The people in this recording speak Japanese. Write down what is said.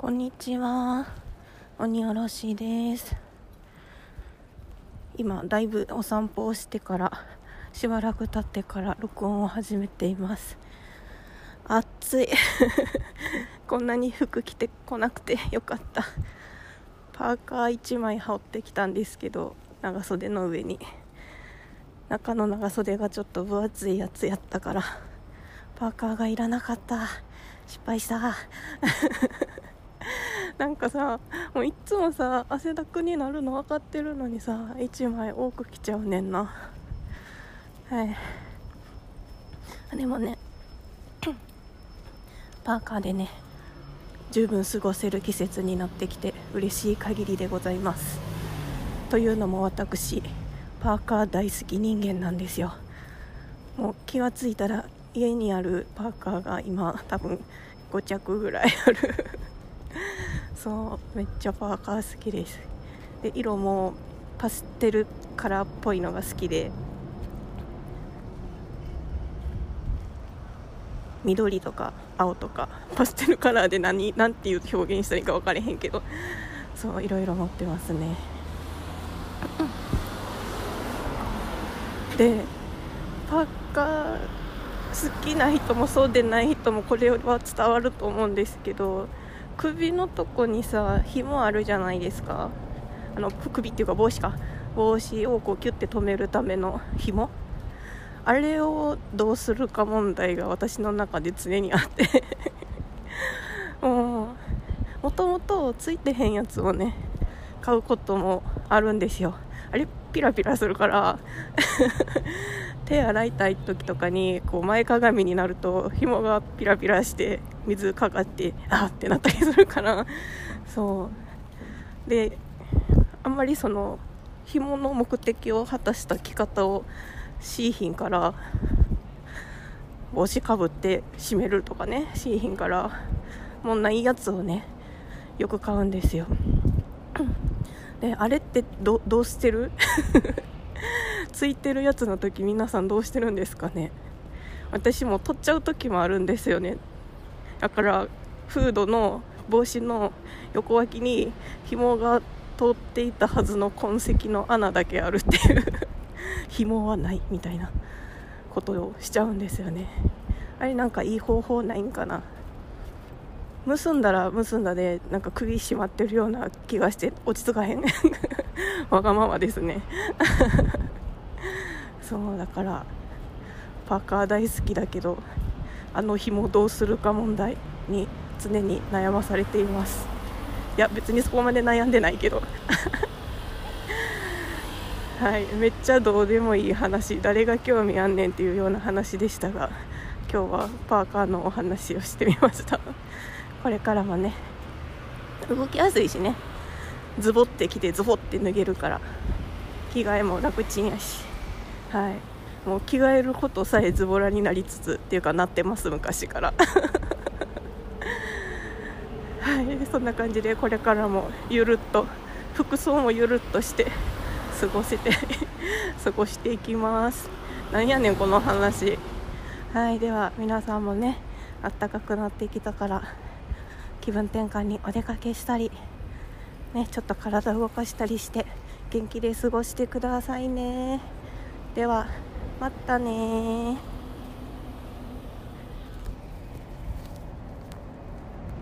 こんにちは。鬼おろしです。今だいぶお散歩をしてからしばらく経ってから録音を始めています。暑い。こんなに服着てこなくてよかった。パーカー1枚羽織ってきたんですけど長袖の上に。中の長袖がちょっと分厚いやつやったからパーカーがいらなかった。失敗した。なんかさもういつもさ汗だくになるの分かってるのにさ1枚多く着ちゃうねんな。はい。でもね パーカーでね十分過ごせる季節になってきて嬉しい限りでございます。というのも私パーカー大好き人間なんですよ。もう気が付いたら家にあるパーカーが今多分5着ぐらいある。そうめっちゃパーカー好きです。で色もパステルカラーっぽいのが好きで。緑とか青とかパステルカラーで何何ていう表現したらいいか分からへんけど。そういろいろ持ってますね。でパーカー好きな人もそうでない人もこれは伝わると思うんですけど。首のとこにさ紐あるじゃないですか。あの首っていうか帽子か。帽子をこうキュッて留めるための紐。あれをどうするか問題が私の中で常にあって。もともとついてへんやつをね買うこともあるんですよ。あれピラピラするから。手洗いたい時とかにこう前かがみになると紐がピラピラして水かかってあってなったりするから そう。であんまりその紐の目的を果たした着方をしいひんから帽子かぶって締めるとかねしいひんからもうないやつをねよく買うんですよ。であれってどうしてる？ついてるやつの時皆さんどうしてるんですかね。私も取っちゃう時もあるんですよね。だからフードの帽子の横脇に紐が通っていたはずの痕跡の穴だけあるっていう。紐はないみたいなことをしちゃうんですよね。あれなんかいい方法ないんかな。結んだら結んだでなんか首締まってるような気がして落ち着かへん。わがままですね。そうだからパーカー大好きだけどあの紐どうするか問題に常に悩まされています。いや別にそこまで悩んでないけど。はいめっちゃどうでもいい話誰が興味あんねんっていうような話でしたが今日はパーカーのお話をしてみました。これからもね動きやすいしね。ズボってきてズボって脱げるから着替えも楽ちんやし。はい。もう着替えることさえズボラになりつつっていうかなってます昔から。はい。そんな感じでこれからもゆるっと服装もゆるっとして過ごせて 過ごしていきます。なんやねんこの話。はい。では皆さんもねあったかくなってきたから気分転換にお出かけしたりねちょっと体を動かしたりして元気で過ごしてくださいね。ではまたね